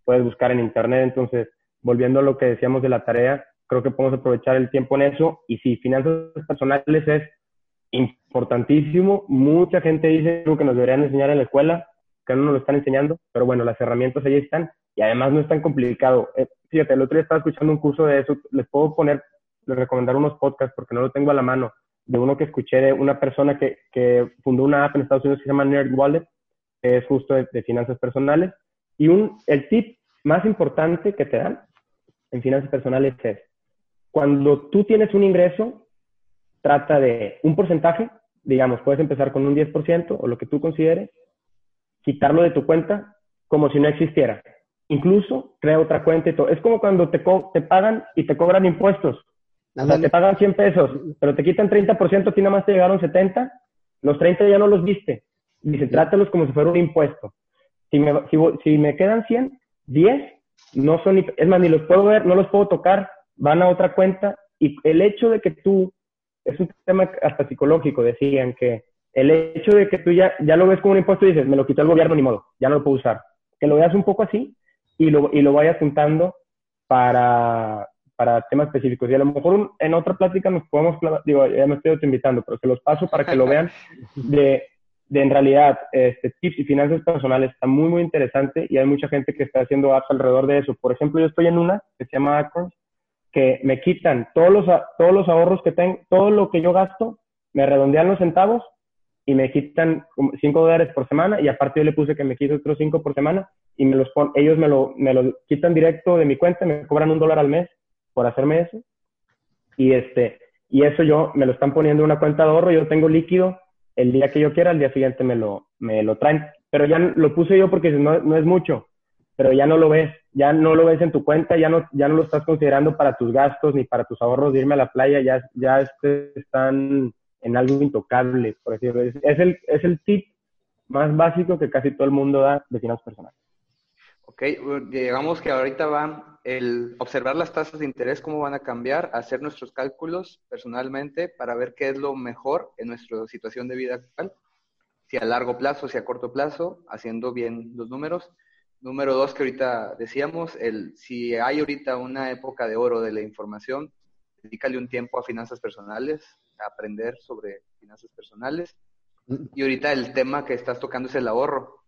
puedes buscar en internet, entonces, volviendo a lo que decíamos de la tarea, creo que podemos aprovechar el tiempo en eso y si finanzas personales es importantísimo, mucha gente dice que nos deberían enseñar en la escuela, que no nos lo están enseñando, pero bueno, las herramientas ahí están y además no es tan complicado. Eh, fíjate, el otro día estaba escuchando un curso de eso, les puedo poner, les recomendar unos podcasts porque no lo tengo a la mano, de uno que escuché de una persona que, fundó una app en Estados Unidos que se llama Nerd Wallet, que es justo de, finanzas personales. Y un, el tip más importante que te dan en finanzas personales es, cuando tú tienes un ingreso, trata de un porcentaje, digamos, puedes empezar con un 10% o lo que tú consideres, quitarlo de tu cuenta como si no existiera. incluso crea otra cuenta y todo. Es como cuando te, te pagan y te cobran impuestos. O sea, te pagan 100 pesos, pero te quitan 30%, a ti nada más te llegaron 70, los 30 ya no los viste. Dice, trátalos como si fuera un impuesto. Si me, si, si me quedan 100, 10 no son, es más, ni los puedo ver, no los puedo tocar, van a otra cuenta. Y el hecho de que tú, es un tema hasta psicológico, decían que el hecho de que tú ya, ya lo ves como un impuesto y dices, me lo quitó el gobierno, ni modo, ya no lo puedo usar. Que lo veas un poco así y lo, y lo vayas juntando para, para temas específicos. Y a lo mejor en otra plática nos podemos, digo, ya me estoy invitando, pero se los paso para que lo vean de, de en realidad este, tips y finanzas personales. Está muy, muy interesante y hay mucha gente que está haciendo apps alrededor de eso. Por ejemplo, yo estoy en una que se llama Acorns, que me quitan todos los, todos los ahorros que tengo, todo lo que yo gasto, me redondean los centavos y me quitan 5 dólares por semana y aparte yo le puse que me quito otros 5 por semana y me los ellos me lo, me lo quitan directo de mi cuenta, me cobran un dólar al mes por hacerme eso. Y, este, y eso yo me lo están poniendo en una cuenta de ahorro, yo tengo líquido, el día que yo quiera, al día siguiente me lo, me lo traen. Pero ya lo puse yo porque no, no es mucho, pero ya no lo ves, ya no lo ves en tu cuenta, ya no, ya no lo estás considerando para tus gastos ni para tus ahorros de irme a la playa, ya, ya este, están en algo intocable, por decirlo. Es, es, el, es el tip más básico que casi todo el mundo da de finanzas personales. Ok, digamos que ahorita va el observar las tasas de interés, cómo van a cambiar, hacer nuestros cálculos personalmente para ver qué es lo mejor en nuestra situación de vida actual, si a largo plazo, si a corto plazo, haciendo bien los números. Número dos, que ahorita decíamos, el, si hay ahorita una época de oro de la información, dedícale un tiempo a finanzas personales, a aprender sobre finanzas personales. Y ahorita el tema que estás tocando es el ahorro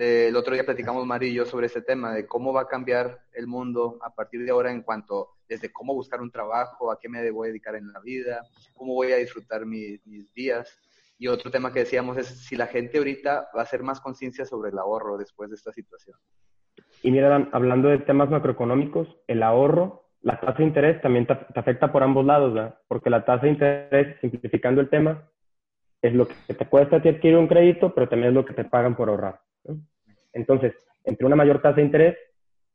el otro día platicamos Mario y yo sobre este tema, de cómo va a cambiar el mundo a partir de ahora en cuanto desde cómo buscar un trabajo, a qué me voy a dedicar en la vida, cómo voy a disfrutar mis, días. Y otro tema que decíamos es si la gente ahorita va a hacer más conciencia sobre el ahorro después de esta situación. Y mira, hablando de temas macroeconómicos, el ahorro, la tasa de interés también te, afecta por ambos lados, ¿verdad? Porque la tasa de interés, simplificando el tema, es lo que te cuesta adquirir un crédito, pero también es lo que te pagan por ahorrar. Entonces, entre una mayor tasa de interés,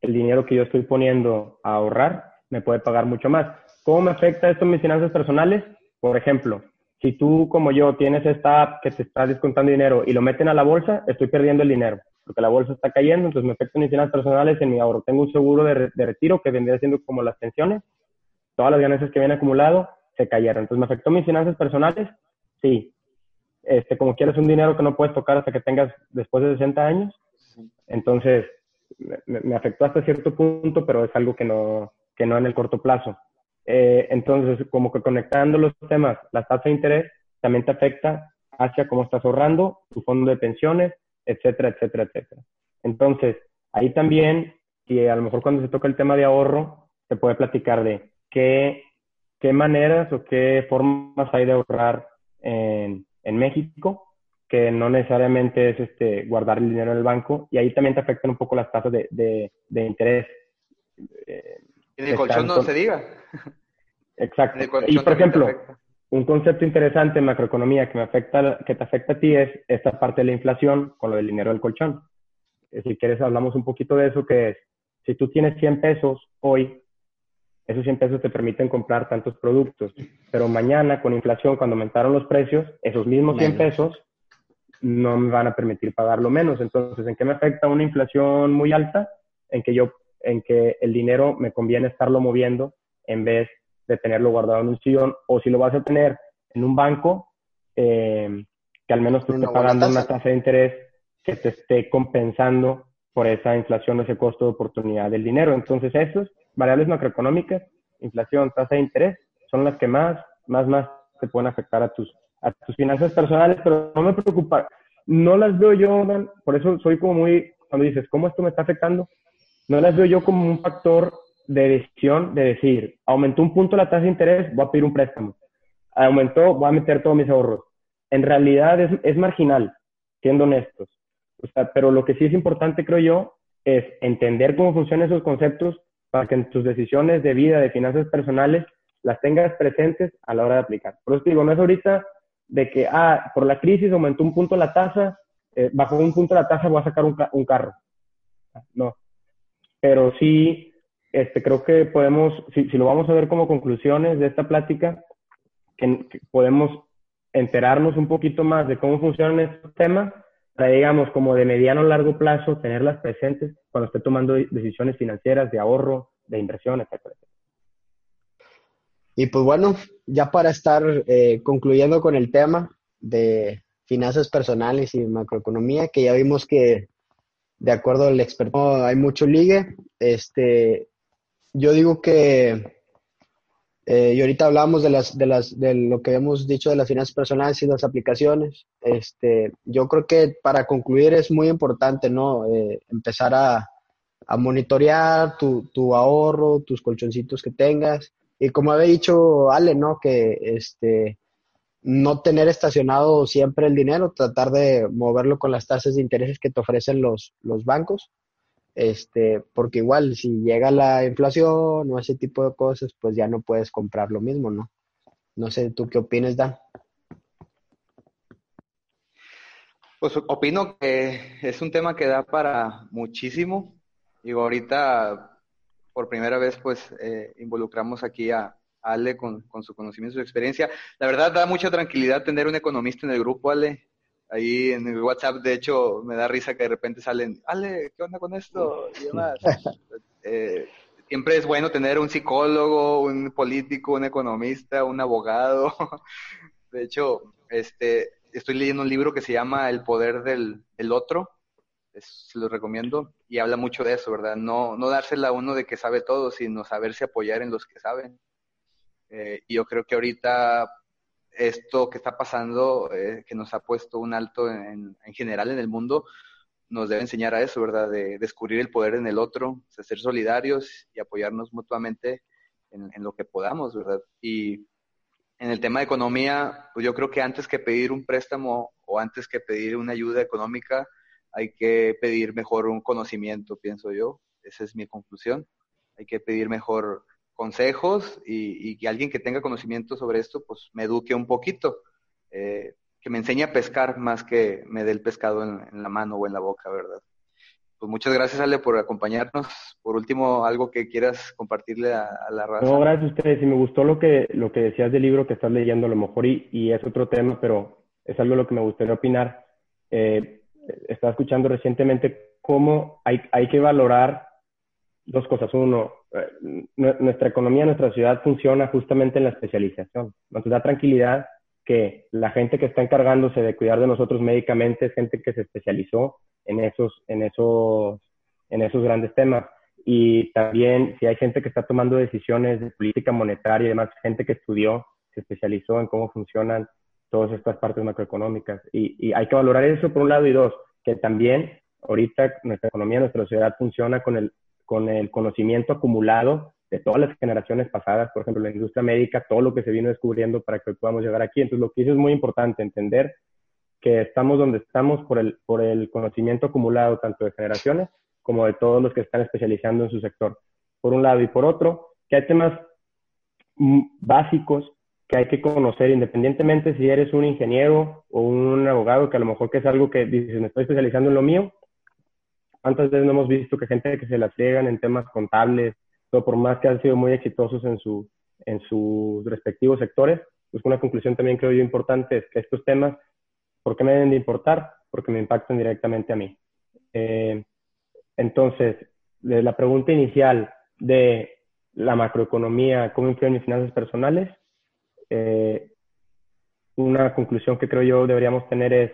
el dinero que yo estoy poniendo a ahorrar me puede pagar mucho más. ¿Cómo me afecta esto en mis finanzas personales? Por ejemplo, si tú como yo tienes esta app que te está descontando dinero y lo meten a la bolsa, estoy perdiendo el dinero, porque la bolsa está cayendo, entonces me afecta en mis finanzas personales, en mi ahorro. Tengo un seguro de, retiro que vendría siendo como las pensiones, todas las ganancias que vienen acumulado se cayeron. Entonces, ¿me afectó mis finanzas personales? Sí. Este, como quieres un dinero que no puedes tocar hasta que tengas después de 60 años, entonces, me, afectó hasta cierto punto, pero es algo que no, que no en el corto plazo. Eh, entonces, como que conectando los temas, la tasa de interés también te afecta hacia cómo estás ahorrando, tu fondo de pensiones, etcétera, etcétera, etcétera. Entonces, ahí también, y a lo mejor cuando se toca el tema de ahorro, se puede platicar de qué, qué maneras o qué formas hay de ahorrar en, en México que no necesariamente es este, guardar el dinero en el banco y ahí también te afectan un poco las tasas de, de, interés. Eh, en el colchón no se diga. Exacto. Y por ejemplo, un concepto interesante en macroeconomía que me afecta, que te afecta a ti es esta parte de la inflación con lo del dinero del colchón. Eh, si quieres hablamos un poquito de eso, que es, si tú tienes 100 pesos hoy, esos 100 pesos te permiten comprar tantos productos, pero mañana con inflación, cuando aumentaron los precios, esos mismos 100 pesos no me van a permitir pagarlo menos. Entonces, ¿en qué me afecta una inflación muy alta? En que yo, en que el dinero me conviene estarlo moviendo en vez de tenerlo guardado en un sillón, o si lo vas a tener en un banco, eh, que al menos te esté pagando una tasa de interés que te esté compensando por esa inflación, ese costo de oportunidad del dinero. Entonces, esos variables macroeconómicas, inflación, tasa de interés, son las que más, más, más te pueden afectar a tus a tus finanzas personales, pero no me preocupa. No las veo yo, por eso soy como muy, cuando dices, ¿cómo esto me está afectando? No las veo yo como un factor de decisión de decir, aumentó un punto la tasa de interés, voy a pedir un préstamo. Aumentó, voy a meter todos mis ahorros. En realidad es, es marginal, siendo honestos. O sea, pero lo que sí es importante, creo yo, es entender cómo funcionan esos conceptos para que en tus decisiones de vida, de finanzas personales, las tengas presentes a la hora de aplicar. Por eso digo, no es ahorita de que, ah, por la crisis aumentó un punto la tasa, eh, un punto la tasa voy a sacar un, carro. No. Pero sí, este, creo que podemos, si, si lo vamos a ver como conclusiones de esta plática, que, podemos enterarnos un poquito más de cómo funcionan estos temas para, digamos, como de mediano o largo plazo, tenerlas presentes cuando esté tomando decisiones financieras de ahorro, de inversión, etcétera. Y pues bueno, ya para estar eh, concluyendo con el tema de finanzas personales y macroeconomía, que ya vimos que de acuerdo al experto hay mucho ligue, este, yo digo que, eh, y ahorita hablamos de, las, de, las, de lo que hemos dicho de las finanzas personales y las aplicaciones, este, yo creo que para concluir es muy importante, ¿no? Eh, empezar a, a monitorear tu, tu ahorro, tus colchoncitos que tengas, y como había dicho Ale, ¿no? Que este no tener estacionado siempre el dinero, tratar de moverlo con las tasas de intereses que te ofrecen los, los bancos. Este, porque igual si llega la inflación o ese tipo de cosas, pues ya no puedes comprar lo mismo, ¿no? No sé, ¿tú qué opinas, Dan? Pues opino que es un tema que da para muchísimo. Digo, ahorita por primera vez pues eh, involucramos aquí a, Ale con, su conocimiento y su experiencia. La verdad da mucha tranquilidad tener un economista en el grupo, Ale. Ahí en el WhatsApp, de hecho, me da risa que de repente salen, Ale, ¿qué onda con esto? Y demás. Eh, siempre es bueno tener un psicólogo, un político, un economista, un abogado. De hecho, este, estoy leyendo un libro que se llama El poder del, del otro, se lo recomiendo y habla mucho de eso, ¿verdad? No, no dársela a uno de que sabe todo, sino saberse apoyar en los que saben. Eh, yo creo que ahorita esto que está pasando, eh, que nos ha puesto un alto en, en, general en el mundo, nos debe enseñar a eso, ¿verdad? De descubrir el poder en el otro, de ser solidarios y apoyarnos mutuamente en, en, lo que podamos, ¿verdad? Y en el tema de economía, pues yo creo que antes que pedir un préstamo o antes que pedir una ayuda económica, hay que pedir mejor un conocimiento, pienso yo. Esa es mi conclusión. Hay que pedir mejor consejos y, que alguien que tenga conocimiento sobre esto, pues me eduque un poquito, eh, que me enseñe a pescar más que me dé el pescado en, la mano o en la boca, ¿verdad? Pues muchas gracias, Ale, por acompañarnos. Por último, algo que quieras compartirle a, la raza. No, gracias a ustedes. Y me gustó lo que, lo que decías del libro que estás leyendo, a lo mejor, y, y es otro tema, pero es algo lo que me gustaría opinar. Eh, estaba escuchando recientemente cómo hay, hay que valorar dos cosas. Uno, eh, nuestra economía, nuestra ciudad funciona justamente en la especialización. Nos da tranquilidad que la gente que está encargándose de cuidar de nosotros médicamente es gente que se especializó en esos, en esos, en esos grandes temas. Y también si hay gente que está tomando decisiones de política monetaria y demás, gente que estudió, se especializó en cómo funcionan todas estas partes macroeconómicas. Y, hay que valorar eso por un lado y dos, que también ahorita nuestra economía, nuestra sociedad funciona con el, con el conocimiento acumulado de todas las generaciones pasadas, por ejemplo, la industria médica, todo lo que se vino descubriendo para que podamos llegar aquí. Entonces, lo que hizo es muy importante entender que estamos donde estamos por el, por el conocimiento acumulado tanto de generaciones como de todos los que están especializando en su sector, por un lado. Y por otro, que hay temas básicos que hay que conocer independientemente si eres un ingeniero o un abogado, que a lo mejor que es algo que dices, me estoy especializando en lo mío. ¿Cuántas veces no hemos visto que gente que se las llegan en temas contables, o por más que han sido muy exitosos en, su, en sus respectivos sectores? Pues una conclusión también creo yo importante es que estos temas, ¿por qué me deben de importar? Porque me impactan directamente a mí. Eh, entonces, de la pregunta inicial de la macroeconomía, ¿cómo influye en mis finanzas personales? Eh, una conclusión que creo yo deberíamos tener es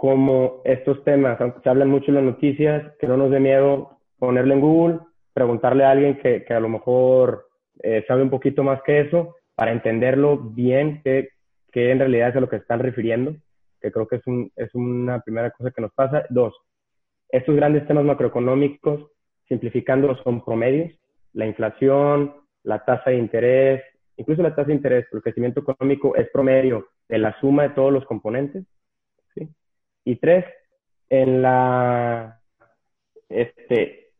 cómo estos temas, aunque se hablan mucho en las noticias, que no nos dé miedo ponerle en Google, preguntarle a alguien que, que a lo mejor eh, sabe un poquito más que eso, para entenderlo bien, qué, en realidad es a lo que están refiriendo, que creo que es, un, es una primera cosa que nos pasa. Dos, estos grandes temas macroeconómicos, simplificando, son promedios, la inflación, la tasa de interés, incluso la tasa de interés, el crecimiento económico es promedio de la suma de todos los componentes. Y tres, en la, este,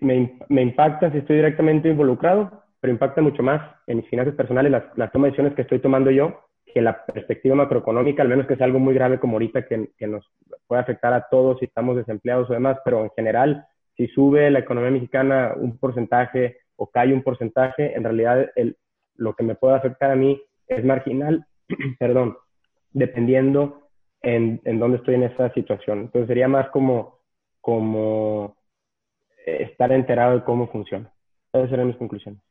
me, me impacta si estoy directamente involucrado, pero impacta mucho más en mis finanzas personales las, las tomas de decisiones que estoy tomando yo que la perspectiva macroeconómica, al menos que es algo muy grave como ahorita que, que nos puede afectar a todos si estamos desempleados o demás, pero en general si sube la economía mexicana un porcentaje o cae un porcentaje, en realidad el, lo que me puede afectar a mí es marginal, perdón, dependiendo en, en dónde estoy en esa situación. Entonces sería más como, como estar enterado de cómo funciona. Esas serían mis conclusiones.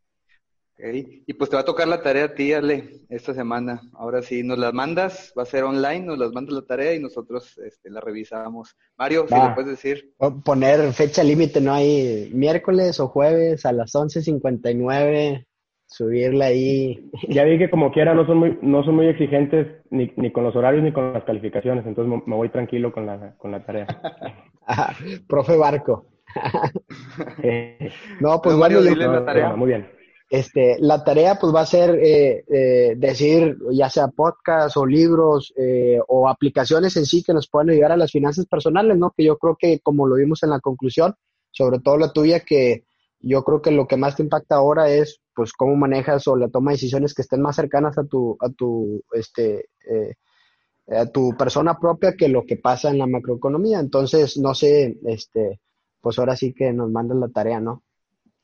Y pues te va a tocar la tarea a ti, Ale, esta semana. Ahora sí, nos las mandas, va a ser online, nos las mandas la tarea y nosotros este, la revisamos. Mario, si le puedes decir. Poner fecha límite, ¿no? hay miércoles o jueves a las 11.59, subirla ahí. Ya vi que como quiera no son muy, no son muy exigentes ni, ni con los horarios ni con las calificaciones, entonces me voy tranquilo con la, con la tarea. profe Barco. no, pues Mario, dile la tarea. Muy bien. Este, la tarea pues va a ser eh, eh, decir ya sea podcast o libros eh, o aplicaciones en sí que nos puedan ayudar a las finanzas personales, ¿no? Que yo creo que como lo vimos en la conclusión, sobre todo la tuya, que yo creo que lo que más te impacta ahora es pues cómo manejas o la toma de decisiones que estén más cercanas a tu, a tu, este, a tu persona propia que lo que pasa en la macroeconomía. Entonces, no sé, este, pues ahora sí que nos mandan la tarea, ¿no?